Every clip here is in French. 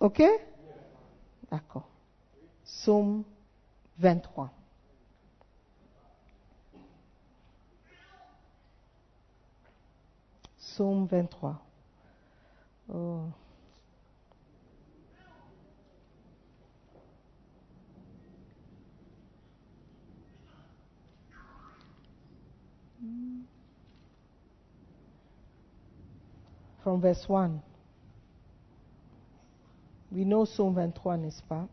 Ok? D'accord. Psaume 23. Psaume 23. Oh. From verse 1. We know Psaume 23, n'est-ce pas?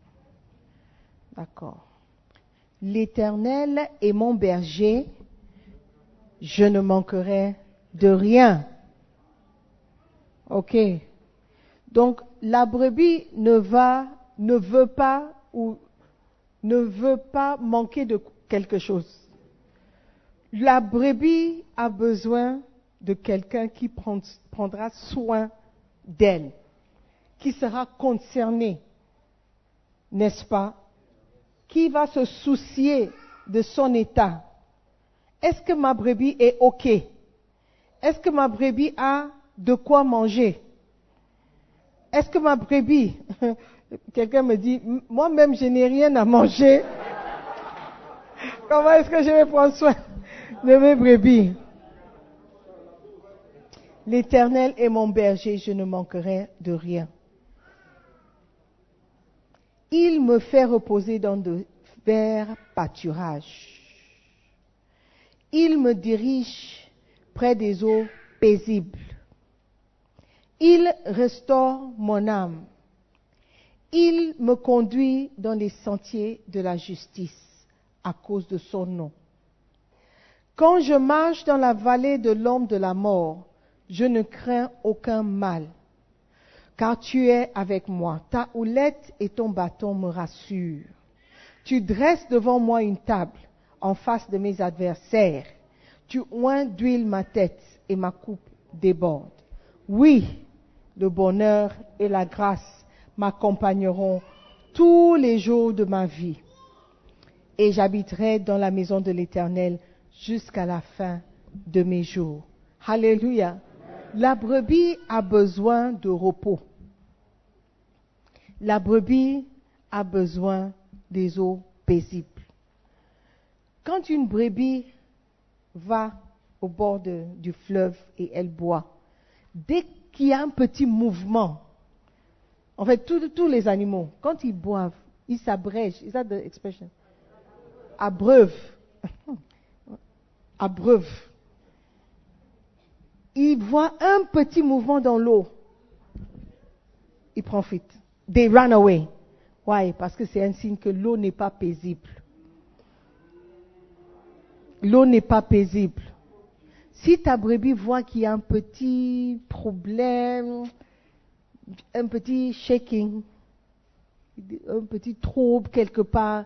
D'accord. L'Éternel est mon berger, je ne manquerai de rien. Ok. Donc la brebis ne va, ne veut pas ou ne veut pas manquer de quelque chose. La brebis a besoin de quelqu'un qui prendra soin d'elle, qui sera concerné, n'est-ce pas? Qui va se soucier de son état? Est-ce que ma brebis est OK? Est-ce que ma brebis a de quoi manger? Est-ce que ma brebis, quelqu'un me dit, moi-même je n'ai rien à manger, comment est-ce que je vais prendre soin de mes brebis? L'Éternel est mon berger, je ne manquerai de rien. Il me fait reposer dans de verts pâturages. Il me dirige près des eaux paisibles. Il restaure mon âme. Il me conduit dans les sentiers de la justice à cause de son nom. Quand je marche dans la vallée de l'ombre de la mort, je ne crains aucun mal, car tu es avec moi. Ta houlette et ton bâton me rassurent. Tu dresses devant moi une table en face de mes adversaires. Tu oins d'huile ma tête et ma coupe déborde. Oui, le bonheur et la grâce m'accompagneront tous les jours de ma vie. Et j'habiterai dans la maison de l'Éternel jusqu'à la fin de mes jours. Alléluia. La brebis a besoin de repos. La brebis a besoin des eaux paisibles. Quand une brebis va au bord du fleuve et elle boit, dès qu'il y a un petit mouvement, en fait, tous les animaux, quand ils boivent, ils s'abrègent. Is that the expression? Abreuvent. Abreuvent il voit un petit mouvement dans l'eau, il profite. They run away. Why? Parce que c'est un signe que l'eau n'est pas paisible. L'eau n'est pas paisible. Si ta brebis voit qu'il y a un petit problème, un petit shaking, un petit trouble quelque part,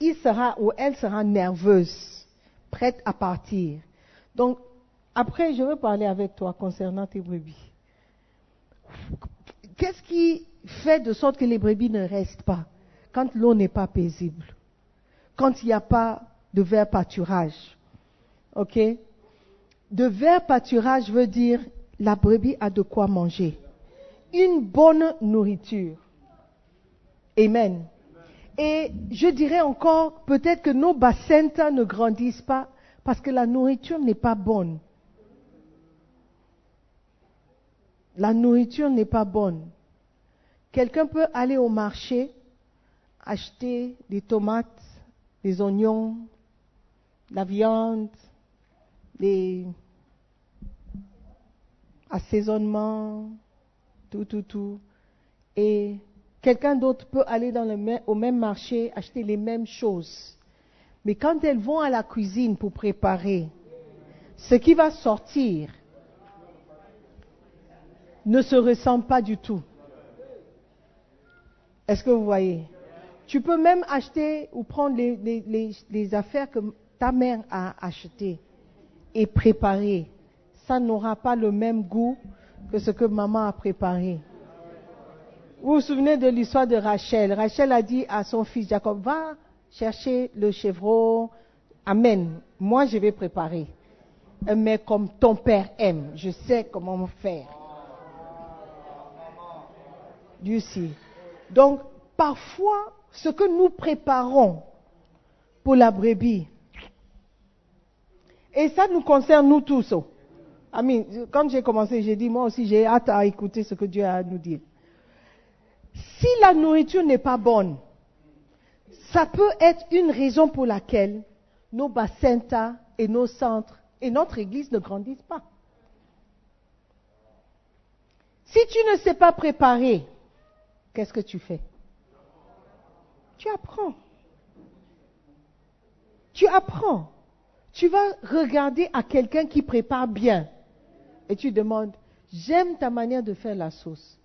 il sera ou elle sera nerveuse, prête à partir. Donc, après, je veux parler avec toi concernant tes brebis. Qu'est-ce qui fait de sorte que les brebis ne restent pas quand l'eau n'est pas paisible, quand il n'y a pas de vert pâturage Ok? De vert pâturage veut dire la brebis a de quoi manger. Une bonne nourriture. Amen. Et je dirais encore, peut-être que nos bassins ne grandissent pas parce que la nourriture n'est pas bonne. La nourriture n'est pas bonne. Quelqu'un peut aller au marché, acheter des tomates, des oignons, la viande, des assaisonnements, tout, tout, tout. Et quelqu'un d'autre peut aller dans le, au même marché, acheter les mêmes choses. Mais quand elles vont à la cuisine pour préparer, ce qui va sortir, ne se ressemble pas du tout. Est-ce que vous voyez? Tu peux même acheter ou prendre les, affaires que ta mère a achetées et préparées. Ça n'aura pas le même goût que ce que maman a préparé. Vous vous souvenez de l'histoire de Rachel? Rachel a dit à son fils Jacob, va chercher le chevreau. Amen. Moi, je vais préparer. Mais comme ton père aime, je sais comment faire. Du si. Donc, parfois, ce que nous préparons pour la brebis, et ça nous concerne nous tous. oh. Amis, quand j'ai commencé, j'ai dit, moi aussi, j'ai hâte à écouter ce que Dieu a à nous dire. Si la nourriture n'est pas bonne, ça peut être une raison pour laquelle nos bassins et nos centres et notre église ne grandissent pas. Si tu ne sais pas préparer, qu'est-ce que tu fais? Tu apprends. Tu apprends. Tu vas regarder à quelqu'un qui prépare bien et tu demandes, j'aime ta manière de faire la sauce.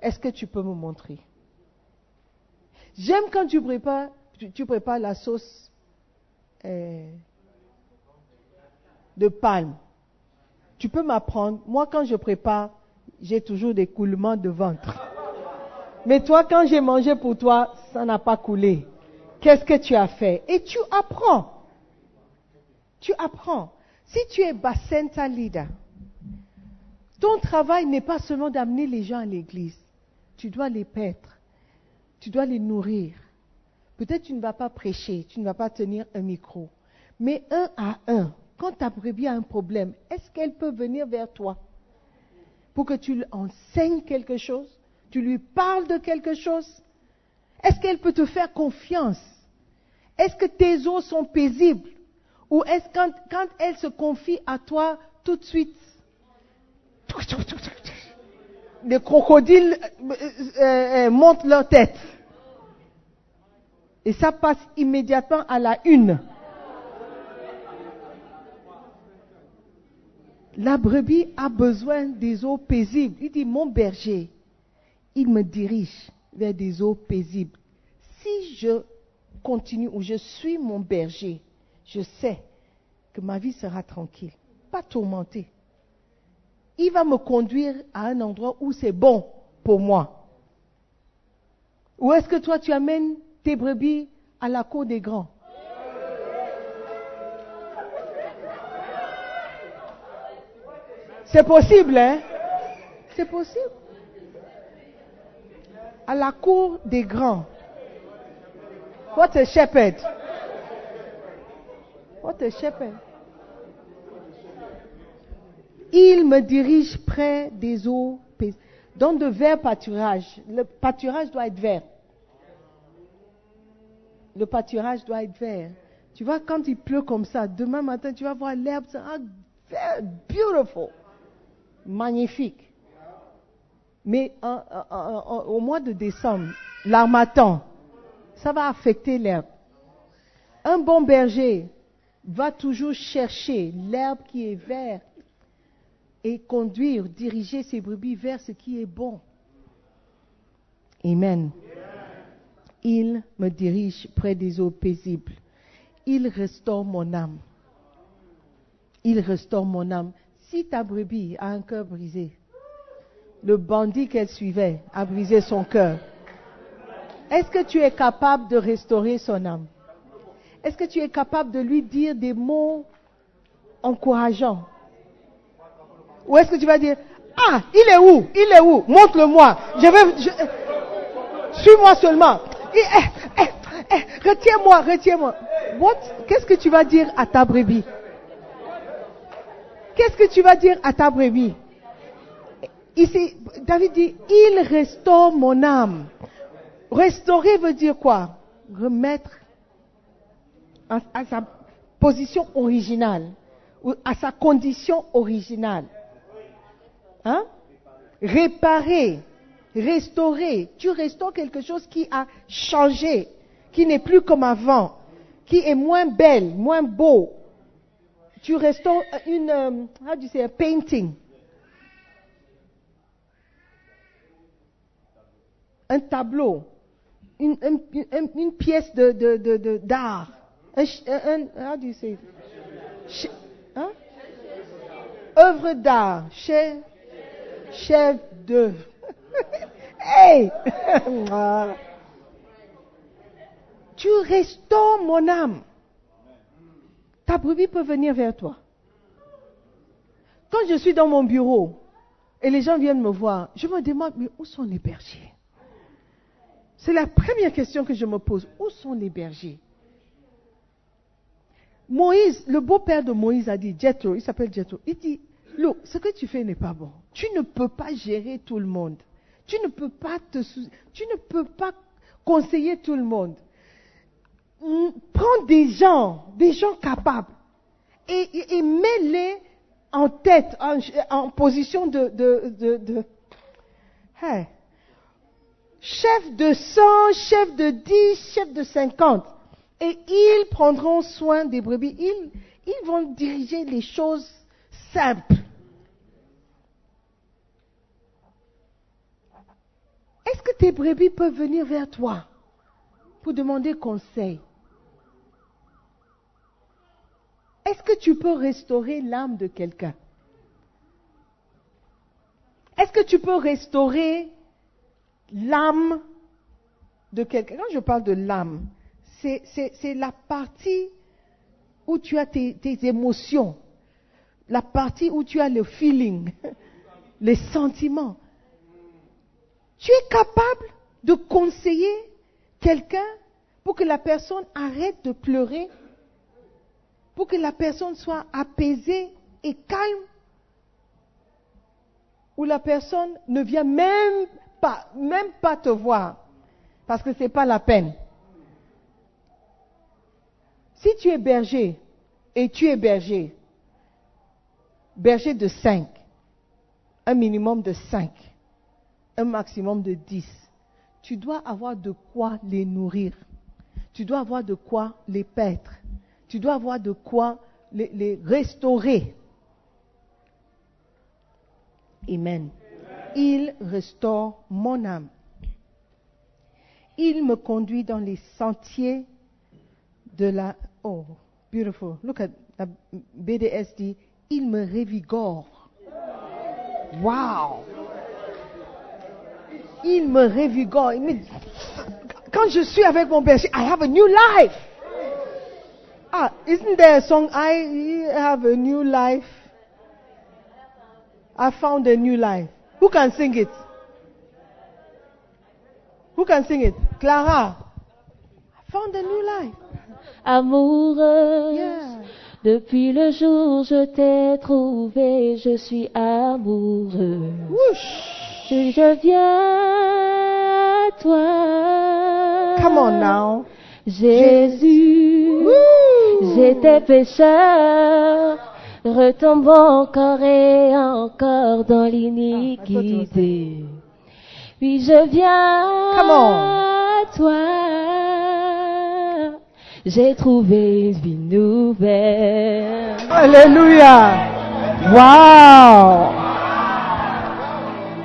Est-ce que tu peux me montrer? J'aime quand tu prépares, tu, prépares la sauce euh, de palme. Tu peux m'apprendre. Moi, quand je prépare, j'ai toujours des coulements de ventre. Mais toi, quand j'ai mangé pour toi, ça n'a pas coulé. Qu'est-ce que tu as fait? Et tu apprends. Tu apprends. Si tu es Bacenta leader, ton travail n'est pas seulement d'amener les gens à l'église. Tu dois les paître. Tu dois les nourrir. Peut-être tu ne vas pas prêcher, tu ne vas pas tenir un micro. Mais un à un, quand ta brebis a un problème, est-ce qu'elle peut venir vers toi pour que tu lui enseignes quelque chose? Tu lui parles de quelque chose Est-ce qu'elle peut te faire confiance? Est-ce que tes os sont paisibles? Ou est-ce quand, quand elle se confie à toi, tout de suite, les crocodiles euh, euh, euh, montent leur tête et ça passe immédiatement à la une. La brebis a besoin des eaux paisibles. Il dit, mon berger, il me dirige vers des eaux paisibles. Si je continue ou je suis mon berger, je sais que ma vie sera tranquille, pas tourmentée. Il va me conduire à un endroit où c'est bon pour moi. Ou est-ce que toi tu amènes tes brebis à la cour des grands? C'est possible, hein? C'est possible. À la cour des grands. What a shepherd. What a shepherd. Il me dirige près des eaux dans de verts pâturages. Le pâturage doit être vert le pâturage doit être vert. Tu vois, quand il pleut comme ça, demain matin, tu vas voir l'herbe, sera vert, beautiful, magnifique. Mais au mois de décembre, l'armatan, ça va affecter l'herbe. Un bon berger va toujours chercher l'herbe qui est verte et conduire, diriger ses brebis vers ce qui est bon. Amen. Il me dirige près des eaux paisibles. Il restaure mon âme. Il restaure mon âme. Si ta brebis a un cœur brisé, le bandit qu'elle suivait a brisé son cœur. Est-ce que tu es capable de restaurer son âme? Est-ce que tu es capable de lui dire des mots encourageants? Ou est-ce que tu vas dire, ah, il est où? Il est où? Montre-le-moi. Je vais, suis-moi seulement. Eh, eh, eh, retiens-moi, retiens-moi. Qu'est-ce que tu vas dire à ta brebis? Qu'est-ce que tu vas dire à ta brebis? Ici, David dit, il restaure mon âme. Restaurer veut dire quoi? Remettre à, sa position originale, à sa condition originale. Hein? Réparer restaurer. Tu restaures quelque chose qui a changé, qui n'est plus comme avant, qui est moins belle, moins beau. Tu restaures une, um, how do you say, a painting. Un tableau, une, pièce de, d'art. Un, un, how do you say? Hein? Œuvre d'art, chef, chef d'œuvre. hey! tu restaures mon âme. Ta brebis peut venir vers toi. Quand je suis dans mon bureau et les gens viennent me voir, je me demande, mais où sont les bergers? C'est la première question que je me pose. Où sont les bergers? Moïse, le beau-père de Moïse a dit, Jethro, il s'appelle Jethro, il dit, Look, ce que tu fais n'est pas bon. Tu ne peux pas gérer tout le monde. Tu ne peux pas te, tu ne peux pas conseiller tout le monde. Mm, prends des gens, des gens capables, et, mets-les en tête, en, position de, de, de, chef de 100, chef de 10, chef de 50. Et ils prendront soin des brebis. Ils, ils vont diriger les choses simples. Est-ce que tes brebis peuvent venir vers toi pour demander conseil? Est-ce que tu peux restaurer l'âme de quelqu'un? Est-ce que tu peux restaurer l'âme de quelqu'un Quand je parle de l'âme, c'est la partie où tu as tes, émotions, la partie où tu as le feeling, les sentiments. Tu es capable de conseiller quelqu'un pour que la personne arrête de pleurer, pour que la personne soit apaisée et calme, ou la personne ne vient même pas, même pas te voir, parce que ce n'est pas la peine. Si tu es berger et tu es berger, berger de 5, un minimum de 5, un maximum de 10, tu dois avoir de quoi les nourrir. Tu dois avoir de quoi les paître. Tu dois avoir de quoi les, les restaurer. Amen. Il restaure mon âme. Il me conduit dans les sentiers de la Oh, beautiful. Look at the BDSD. Il me revigore. Wow. Il me revigore. Quand je suis avec mon berger, I have a new life. Ah, isn't there a song, I have a new life? I found a new life. Who can sing it? Who can sing it? Clara. I found a new life amoureuse. Depuis le jour je t'ai trouvé, je suis amoureux. Je viens à toi. Come on now. Jésus, j'étais pécheur, retombant encore et encore dans l'iniquité. Puis je viens à toi j'ai trouvé une vie nouvelle. Alléluia. Wow.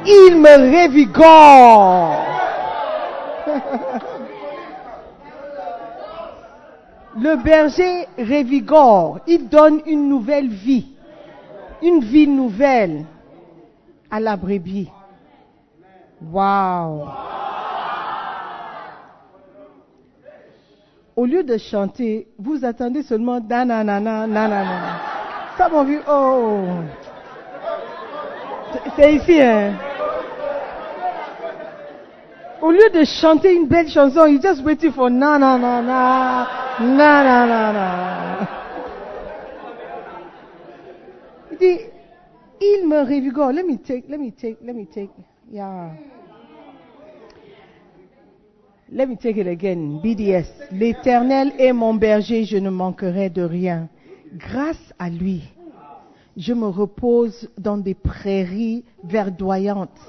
Il me révigore. Le berger révigore. Il donne une nouvelle vie. Une vie nouvelle à la brebis. Wow. au lieu de chanter, vous attendez seulement nanana, nanana. Ça m'a vu, oh. C'est ici, hein. Au lieu de chanter une belle chanson, you just waiting for nanana, nanana. Il dit, il me revigore. Let me take, let me take, let me take. Yeah. Let me take it again. BDS. L'éternel est mon berger, je ne manquerai de rien. Grâce à lui, je me repose dans des prairies verdoyantes.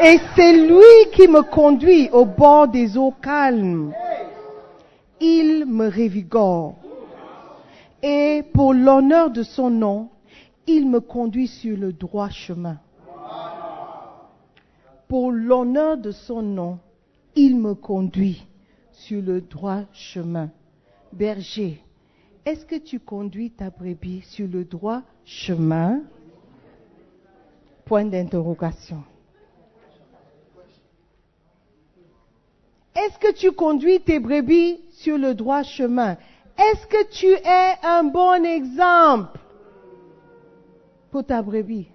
Et c'est lui qui me conduit au bord des eaux calmes. Il me révigore. Et pour l'honneur de son nom, il me conduit sur le droit chemin pour l'honneur de son nom, il me conduit sur le droit chemin. Berger, est-ce que tu conduis ta brebis sur le droit chemin? Point d'interrogation. Est-ce que tu conduis tes brebis sur le droit chemin? Est-ce que tu es un bon exemple pour ta brebis?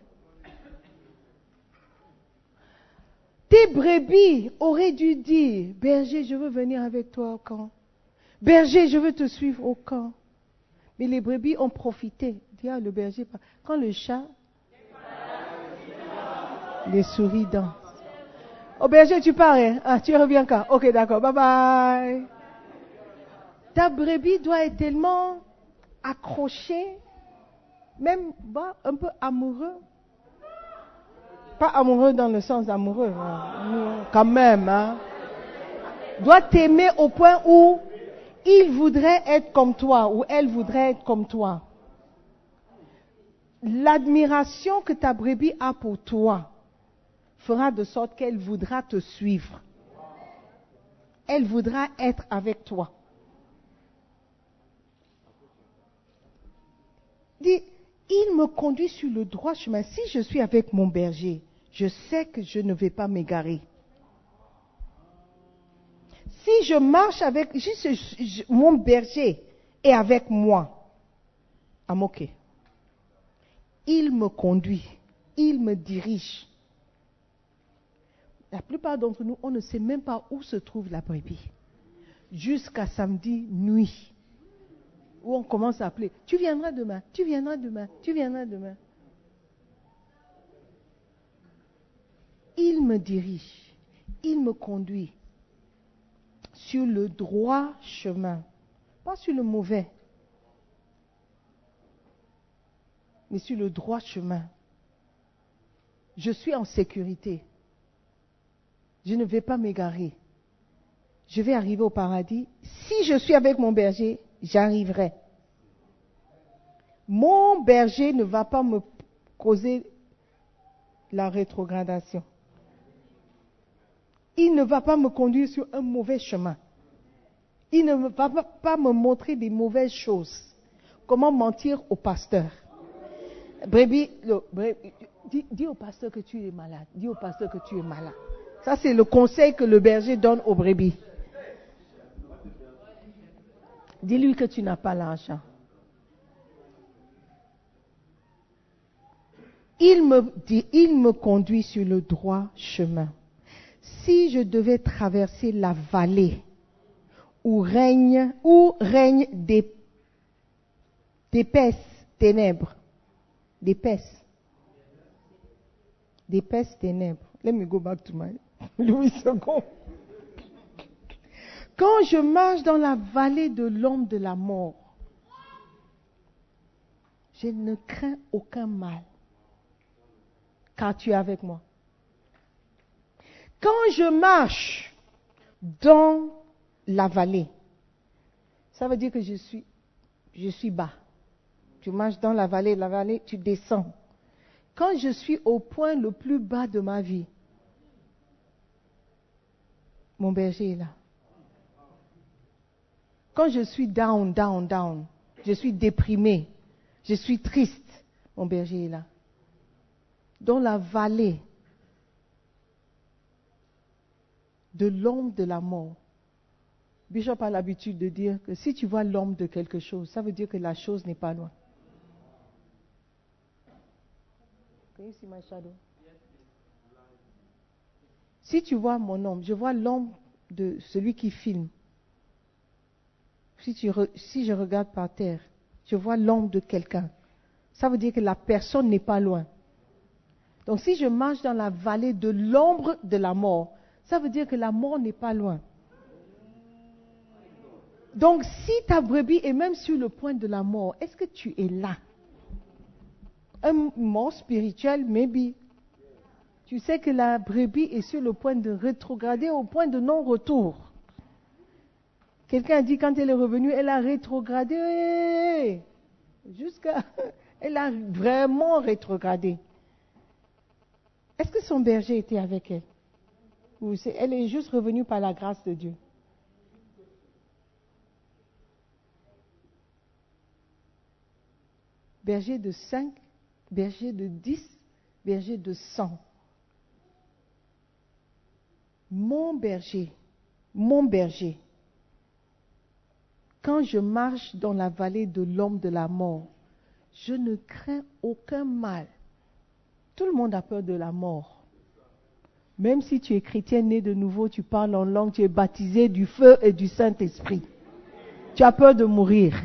Tes brebis auraient dû dire, berger, je veux venir avec toi au camp. Berger, je veux te suivre au camp. Mais les brebis ont profité. Dis ah, le berger, quand le chat, les souris dansent. Au berger, tu pars, hein? ah, tu reviens quand? Ok, d'accord, bye bye. Ta brebis doit être tellement accrochée, même bah, un peu amoureux. Pas amoureux dans le sens amoureux, hein. quand même. Hein? Doit t'aimer au point où il voudrait être comme toi ou elle voudrait être comme toi. L'admiration que ta brebis a pour toi fera de sorte qu'elle voudra te suivre. Elle voudra être avec toi. Il me conduit sur le droit chemin. Si je suis avec mon berger, je sais que je ne vais pas m'égarer. Si je marche avec mon berger et avec moi, à moquer, il me conduit, il me dirige. La plupart d'entre nous, on ne sait même pas où se trouve la brebis. Jusqu'à samedi nuit, où on commence à appeler, tu viendras demain, tu viendras demain, tu viendras demain. Il me dirige, il me conduit, sur le droit chemin, pas sur le mauvais, mais sur le droit chemin. Je suis en sécurité. Je ne vais pas m'égarer. Je vais arriver au paradis. Si je suis avec mon berger, j'arriverai. Mon berger ne va pas me causer la rétrogradation il ne va pas me conduire sur un mauvais chemin. Il ne va pas me montrer des mauvaises choses. Comment mentir au pasteur? Brebis, dis, au pasteur que tu es malade. Dis au pasteur que tu es malade. Ça, c'est le conseil que le berger donne aux brebis. Dis-lui que tu n'as pas l'argent. Il me, conduit sur le droit chemin si je devais traverser la vallée où règne, règne d'épaisses ténèbres, d'épaisses, d'épaisses ténèbres. Let me go back to my Louis II. Quand je marche dans la vallée de l'ombre de la mort, je ne crains aucun mal, car tu es avec moi. Quand je marche dans la vallée, ça veut dire que je suis, je suis bas. Tu marches dans la vallée, la vallée, tu descends. Quand je suis au point le plus bas de ma vie, mon berger est là. Quand je suis down, down, down, je suis déprimé, je suis triste, mon berger est là. Dans la vallée, de l'ombre de la mort. Bishop a l'habitude de dire que si tu vois l'ombre de quelque chose, ça veut dire que la chose n'est pas loin. Si tu vois mon ombre, je vois l'ombre de celui qui filme. Si, je regarde par terre, je vois l'ombre de quelqu'un. Ça veut dire que la personne n'est pas loin. Donc si je marche dans la vallée de l'ombre de la mort, ça veut dire que la mort n'est pas loin. Donc si ta brebis est même sur le point de la mort, est-ce que tu es là? Un mort spirituel, maybe. Tu sais que la brebis est sur le point de rétrograder au point de non-retour. Quelqu'un dit quand elle est revenue, elle a rétrogradé. Jusqu'à. Elle a vraiment rétrogradé. Est-ce que son berger était avec elle? Elle est juste revenue par la grâce de Dieu? Berger de 5, berger de 10, berger de 100. Mon berger, mon berger, quand je marche dans la vallée de l'homme de la mort, je ne crains aucun mal. Tout le monde a peur de la mort. Même si tu es chrétien né de nouveau, tu parles en langue, tu es baptisé du feu et du Saint-Esprit. Tu as peur de mourir.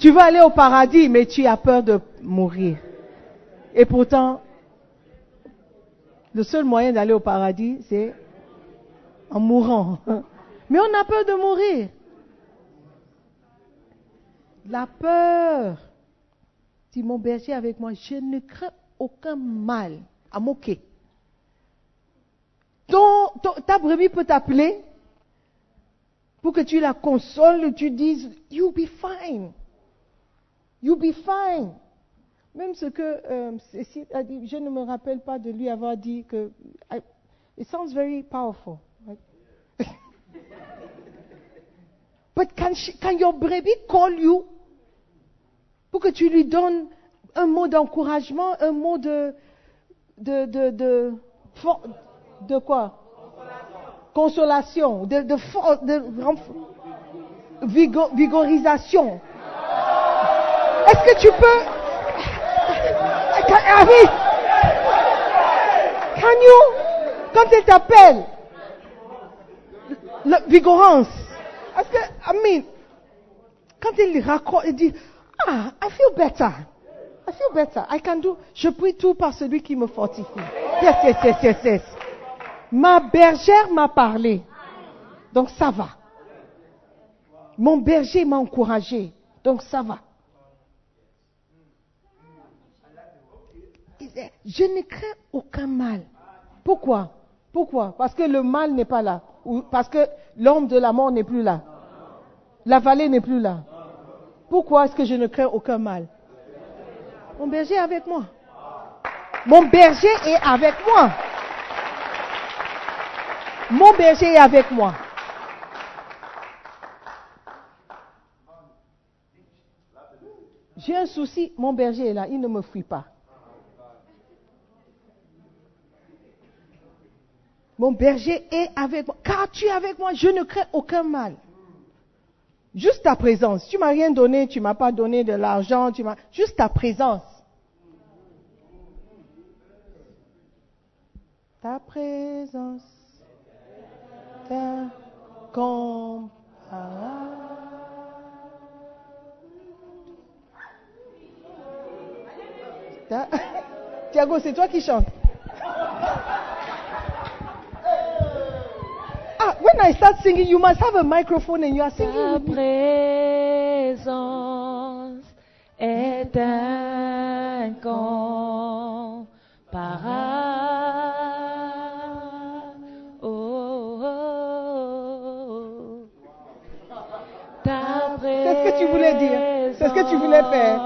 Tu veux aller au paradis, mais tu as peur de mourir. Et pourtant, le seul moyen d'aller au paradis, c'est en mourant. Mais on a peur de mourir. La peur. Si mon berger avec moi, je ne crains aucun mal à moquer. Ta brebis peut t'appeler pour que tu la consoles, tu dises, you'll be fine. You'll be fine. Même ce que dit, je ne me rappelle pas de lui avoir dit que. it sounds very powerful. But can, she, can your baby call you pour que tu lui donnes un mot d'encouragement, un mot de de de de, de, quoi? Consolation, de de, de, vigorisation. Est-ce que tu peux can, can you, quand elle t'appelle, vigorance, est-ce que, I mean, quand il raconte, il dit, ah, I feel better. I feel better. I can do, je prie tout par celui qui me fortifie. Yes, yes, yes, yes, yes. Ma bergère m'a parlé. Donc ça va. Mon berger m'a encouragé. Donc ça va. Je ne crains aucun mal. Pourquoi? Pourquoi? Parce que le mal n'est pas là. Ou parce que l'homme de la mort n'est plus là. La vallée n'est plus là. Pourquoi est-ce que je ne crains aucun mal? Mon berger est avec moi. Mon berger est avec moi. Mon berger est avec moi. J'ai un souci, mon berger est là, il ne me fuit pas. Mon berger est avec moi. Car tu es avec moi, je ne crains aucun mal. Juste ta présence. Tu m'as rien donné, tu m'as pas donné de l'argent, tu m'as, juste ta présence. Ta présence, ta Thiago, c'est toi qui chantes. when I start singing, you must have a microphone and you are singing. Ta présence est incomparable. Oh, oh, oh. Ta C'est ce que tu voulais dire. C'est ce que tu voulais faire.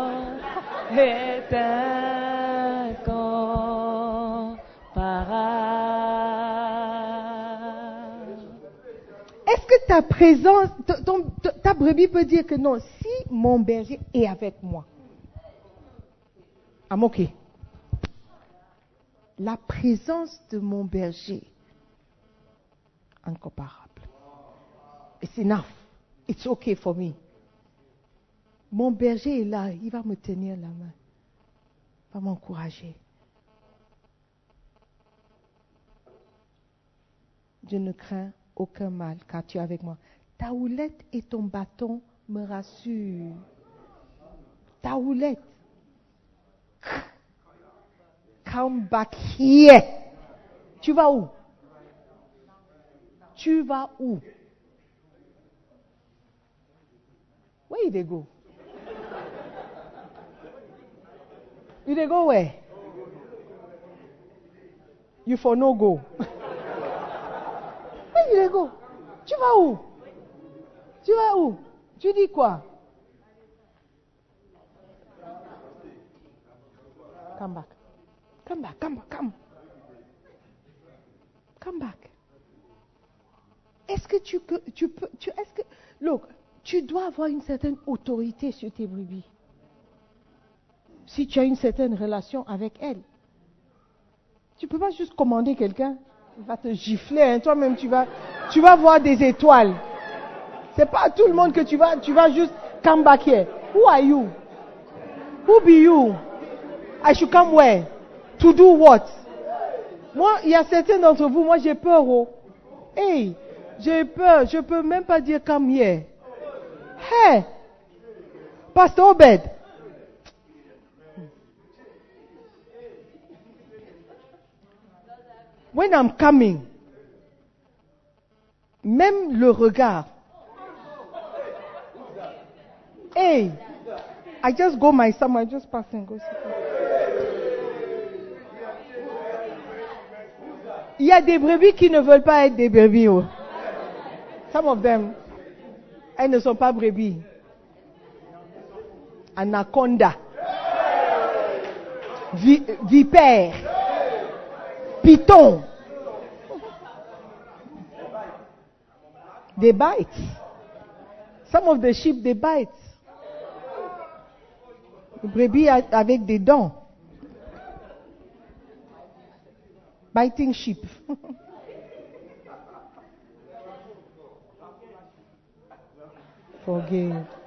Ta présence, ta brebis peut dire que non, si mon berger est avec moi. I'm okay. La présence de mon berger, incomparable. It's enough. It's okay for me. Mon berger est là, il va me tenir la main, il va m'encourager. Je ne crains aucun mal, car tu es avec moi. Ta houlette et ton bâton me rassurent. Ta houlette. Come back here. Tu vas où? Tu vas où? Where did go? You they go where? You for no go. Tu vas où? Tu vas où? Tu dis quoi? Come back. Come back, come back, come. Come back. Est-ce que tu, tu peux, tu, est-ce que, look, tu dois avoir une certaine autorité sur tes brebis. Si tu as une certaine relation avec elles. Tu ne peux pas juste commander quelqu'un va te gifler. Hein. Toi-même, tu vas, tu vas voir des étoiles. C'est pas tout le monde que tu vas, tu vas juste come back here. Who are you? Who be you? I should come where? To do what? Moi, il y a certains d'entre vous, moi j'ai peur. Oh. Hey, j'ai peur. Je peux même pas dire comme hier. Hey, Pasteur Obed. When I'm coming, même le regard. Hey, I just go my summer, I just pass and go. Il y a des brebis qui ne veulent pas être des brebis. oh. Some of them, elles ne sont pas brebis. Anaconda. Vi- vipère. Python. They bite. Some of the sheep, they bite. Brebis avec des dents. Biting sheep. Forgive.